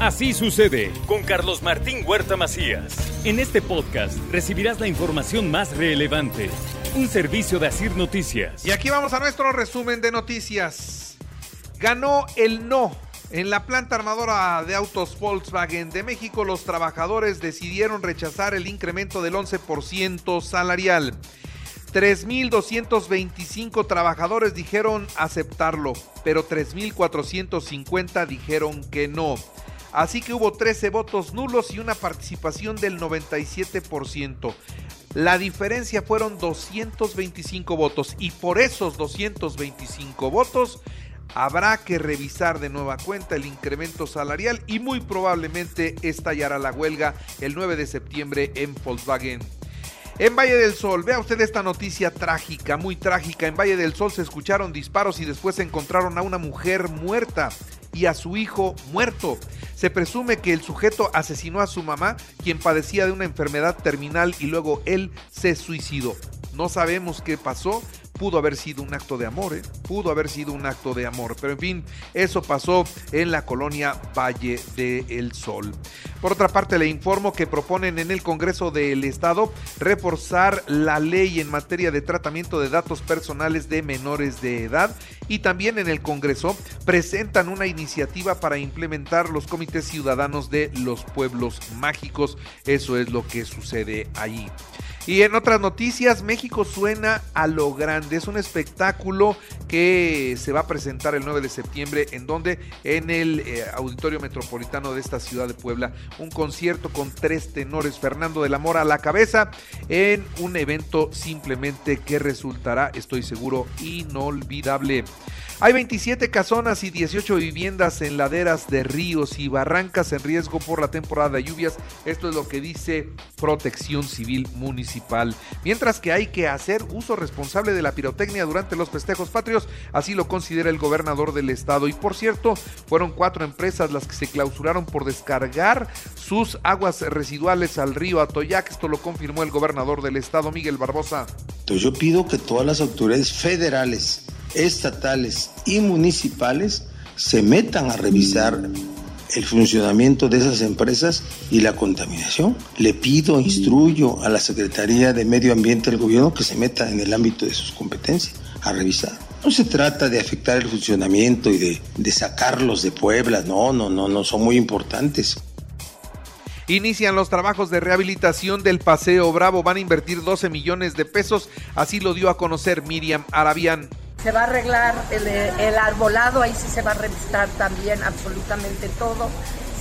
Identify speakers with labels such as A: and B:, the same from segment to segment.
A: Así sucede con Carlos Martín Huerta Macías. En este podcast recibirás la información más relevante. Un servicio de Asir Noticias.
B: Y aquí vamos a nuestro resumen de noticias. Ganó el no. En la planta armadora de autos Volkswagen de México, los trabajadores decidieron rechazar el incremento del 11% salarial. 3.225 trabajadores dijeron aceptarlo, pero 3.450 dijeron que no. Así que hubo 13 votos nulos y una participación del 97%. La diferencia fueron 225 votos y por esos 225 votos habrá que revisar de nueva cuenta el incremento salarial y muy probablemente estallará la huelga el 9 de septiembre en Volkswagen. En Valle del Sol, vea usted esta noticia trágica, muy trágica. En Valle del Sol se escucharon disparos y después se encontraron a una mujer muerta y a su hijo muerto. Se presume que el sujeto asesinó a su mamá, quien padecía de una enfermedad terminal y luego él se suicidó. No sabemos qué pasó, pudo haber sido un acto de amor, ¿eh? pudo haber sido un acto de amor, pero en fin, eso pasó en la colonia Valle del Sol. Por otra parte, le informo que proponen en el Congreso del Estado reforzar la ley en materia de tratamiento de datos personales de menores de edad y también en el Congreso presentan una iniciativa para implementar los comités ciudadanos de los pueblos mágicos. Eso es lo que sucede allí. Y en otras noticias, México suena a lo grande. Es un espectáculo que se va a presentar el 9 de septiembre. ¿En donde En el eh, Auditorio Metropolitano de esta ciudad de Puebla. Un concierto con tres tenores. Fernando de la Mora a la cabeza. En un evento simplemente que resultará, estoy seguro, inolvidable. Hay 27 casonas y 18 viviendas en laderas de ríos y barrancas en riesgo por la temporada de lluvias. Esto es lo que dice Protección Civil Municipal. Mientras que hay que hacer uso responsable de la pirotecnia durante los festejos patrios, así lo considera el gobernador del estado. Y por cierto, fueron cuatro empresas las que se clausuraron por descargar sus aguas residuales al río Atoyac. Esto lo confirmó el gobernador del estado, Miguel Barbosa.
C: Entonces yo pido que todas las autoridades federales estatales y municipales se metan a revisar el funcionamiento de esas empresas y la contaminación. Le pido, instruyo a la Secretaría de Medio Ambiente del Gobierno que se meta en el ámbito de sus competencias a revisar. No se trata de afectar el funcionamiento y de, de sacarlos de Puebla, no, no, no, no, son muy importantes.
B: Inician los trabajos de rehabilitación del Paseo Bravo, van a invertir 12 millones de pesos, así lo dio a conocer Miriam Arabián.
D: Se va a arreglar el, arbolado, ahí sí se va a revistar también absolutamente todo,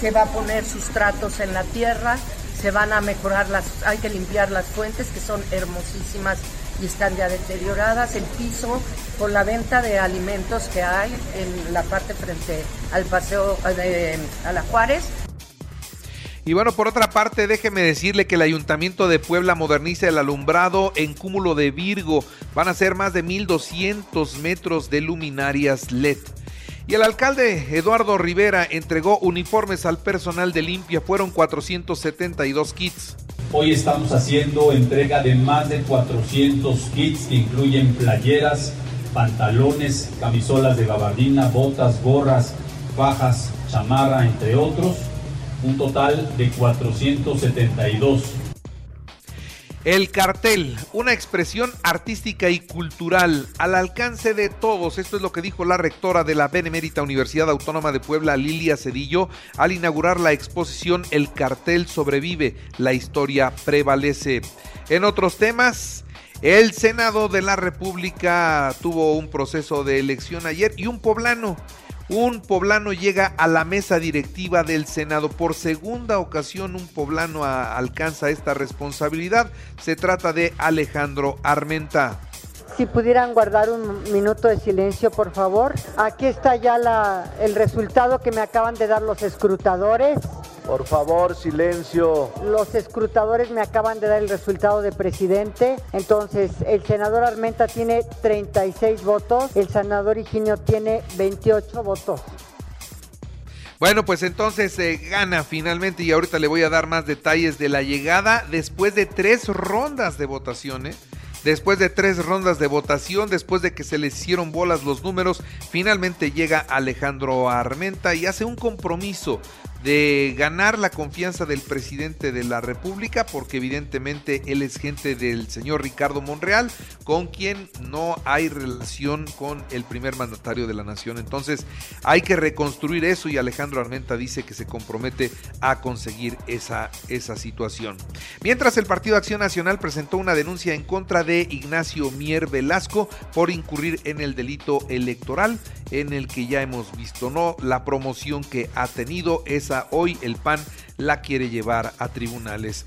D: se va a poner sustratos en la tierra, se van a mejorar las, hay que limpiar las fuentes que son hermosísimas y están ya deterioradas, el piso con la venta de alimentos que hay en la parte frente al paseo de, a la Juárez,
B: y bueno, por otra parte, déjeme decirle que el Ayuntamiento de Puebla moderniza el alumbrado en cúmulo de Virgo. Van a ser más de 1.200 metros de luminarias LED. Y el alcalde Eduardo Rivera entregó uniformes al personal de limpia. Fueron 472 kits.
E: Hoy estamos haciendo entrega de más de 400 kits que incluyen playeras, pantalones, camisolas de gabardina, botas, gorras, fajas, chamarra, entre otros un total de 472.
B: El cartel, una expresión artística y cultural al alcance de todos. Esto es lo que dijo la rectora de la Benemérita Universidad Autónoma de Puebla, Lilia Cedillo, al inaugurar la exposición El cartel sobrevive, la historia prevalece. En otros temas, el Senado de la República tuvo un proceso de elección ayer y un poblano un poblano llega a la mesa directiva del Senado. Por segunda ocasión un poblano alcanza esta responsabilidad. Se trata de Alejandro Armenta.
F: Si pudieran guardar un minuto de silencio, por favor. Aquí está ya el resultado que me acaban de dar los escrutadores.
G: Por favor, silencio.
F: Los escrutadores me acaban de dar el resultado de presidente. Entonces, el senador Armenta tiene 36 votos, el senador Higinio tiene 28 votos.
B: Bueno, pues entonces se gana finalmente y ahorita le voy a dar más detalles de la llegada después de tres rondas de votaciones. Después de tres rondas de votación, después de que se le hicieron bolas los números, finalmente llega Alejandro Armenta y hace un compromiso de ganar la confianza del presidente de la República, porque evidentemente él es gente del señor Ricardo Monreal, con quien no hay relación con el primer mandatario de la nación. Entonces hay que reconstruir eso y Alejandro Armenta dice que se compromete a conseguir esa, esa situación. Mientras el Partido Acción Nacional presentó una denuncia en contra de Ignacio Mier Velasco por incurrir en el delito electoral en el que ya hemos visto, ¿no? La promoción que ha tenido esa hoy el PAN la quiere llevar a tribunales.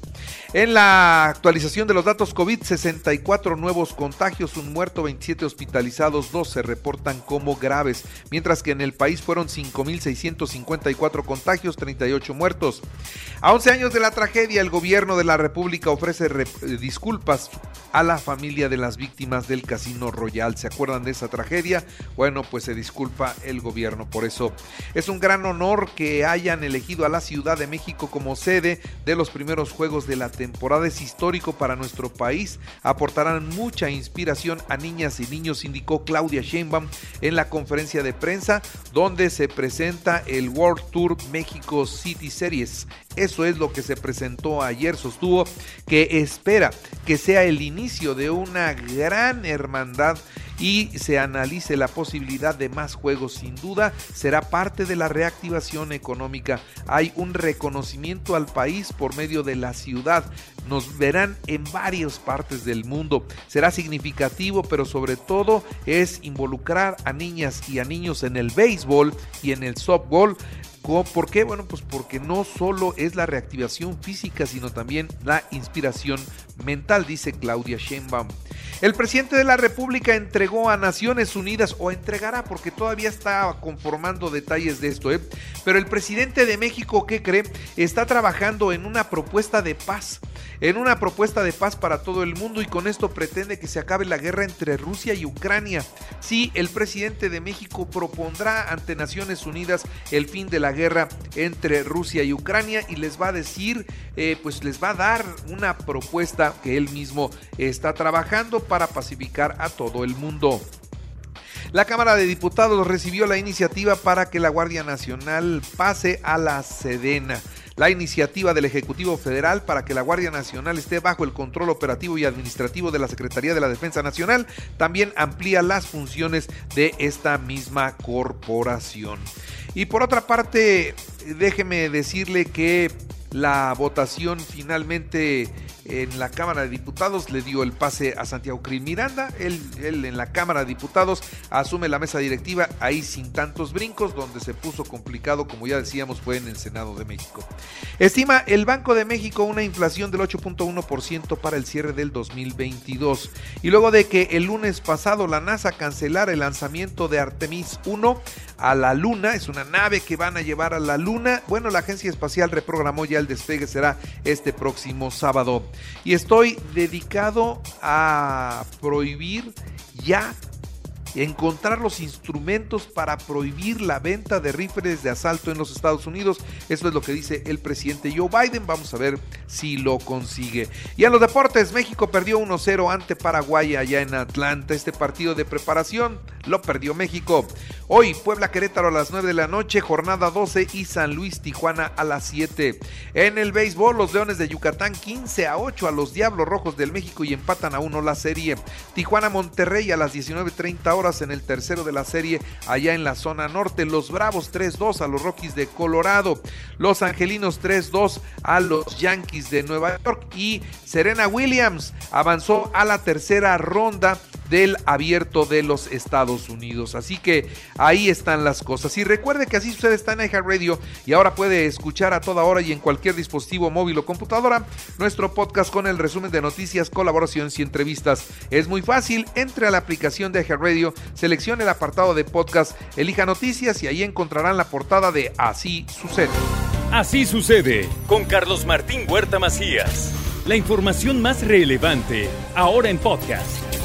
B: En la actualización de los datos COVID, 64 nuevos contagios, un muerto, 27 hospitalizados, 2 se reportan como graves, mientras que en el país fueron 5.654 contagios, 38 muertos. A 11 años de la tragedia, el gobierno de la República ofrece eh, disculpas a la familia de las víctimas del Casino Royal. ¿Se acuerdan de esa tragedia? Bueno, pues se disculpa el gobierno por eso. Es un gran honor que hayan elegido a la Ciudad de México como sede de los primeros Juegos de la temporada. Es histórico para nuestro país. Aportarán mucha inspiración a niñas y niños, indicó Claudia Sheinbaum en la conferencia de prensa donde se presenta el World Tour México City Series. Eso es lo que se presentó ayer. Sostuvo que espera que sea el inicio de una gran hermandad y se analice la posibilidad de más juegos. Sin duda será parte de la reactivación económica. Hay un reconocimiento al país por medio de la ciudad. Nos verán en varias partes del mundo. Será significativo, pero sobre todo es involucrar a niñas y a niños en el béisbol y en el softball ¿Por qué? Bueno, pues porque no solo es la reactivación física, sino también la inspiración mental, dice Claudia Sheinbaum. El presidente de la República entregó a Naciones Unidas, o entregará porque todavía está conformando detalles de esto, ¿eh? pero el presidente de México, ¿qué cree? Está trabajando en una propuesta de paz, en una propuesta de paz para todo el mundo y con esto pretende que se acabe la guerra entre Rusia y Ucrania. Sí, el presidente de México propondrá ante Naciones Unidas el fin de la guerra entre Rusia y Ucrania y les va a decir, eh, pues les va a dar una propuesta que él mismo está trabajando para pacificar a todo el mundo. La Cámara de Diputados recibió la iniciativa para que la Guardia Nacional pase a la Sedena. La iniciativa del Ejecutivo Federal para que la Guardia Nacional esté bajo el control operativo y administrativo de la Secretaría de la Defensa Nacional también amplía las funciones de esta misma corporación. Y por otra parte, déjeme decirle que la votación finalmente en la Cámara de Diputados le dio el pase a Santiago Krill Miranda. Él, él, en la Cámara de Diputados asume la mesa directiva ahí sin tantos brincos, donde se puso complicado, como ya decíamos, fue en el Senado de México. Estima el Banco de México una inflación del 8.1% para el cierre del 2022. Y luego de que el lunes pasado la NASA cancelara el lanzamiento de Artemis 1 a la Luna, es una nave que van a llevar a la Luna, bueno, la Agencia Espacial reprogramó ya el despegue, será este próximo sábado y estoy dedicado a prohibir ya encontrar los instrumentos para prohibir la venta de rifles de asalto en los Estados Unidos. Eso es lo que dice el presidente Joe Biden. Vamos a ver si lo consigue. Y en los deportes, México perdió 1-0 ante Paraguay allá en Atlanta. Este partido de preparación lo perdió México. Hoy Puebla Querétaro a las 9 de la noche, jornada 12 y San Luis Tijuana a las 7. En el béisbol, los Leones de Yucatán 15 a 8 a los Diablos Rojos del México y empatan a 1 la serie. Tijuana Monterrey a las 19.30 horas en el tercero de la serie allá en la zona norte. Los Bravos 3-2 a los Rockies de Colorado. Los Angelinos 3-2 a los Yankees de Nueva York. Y Serena Williams avanzó a la tercera ronda del abierto de los Estados Unidos. Así que ahí están las cosas. Y recuerde que así sucede está en Radio y ahora puede escuchar a toda hora y en cualquier dispositivo móvil o computadora nuestro podcast con el resumen de noticias, colaboraciones y entrevistas. Es muy fácil, entre a la aplicación de Radio, seleccione el apartado de podcast, elija noticias y ahí encontrarán la portada de Así sucede.
A: Así sucede con Carlos Martín Huerta Macías. La información más relevante ahora en podcast.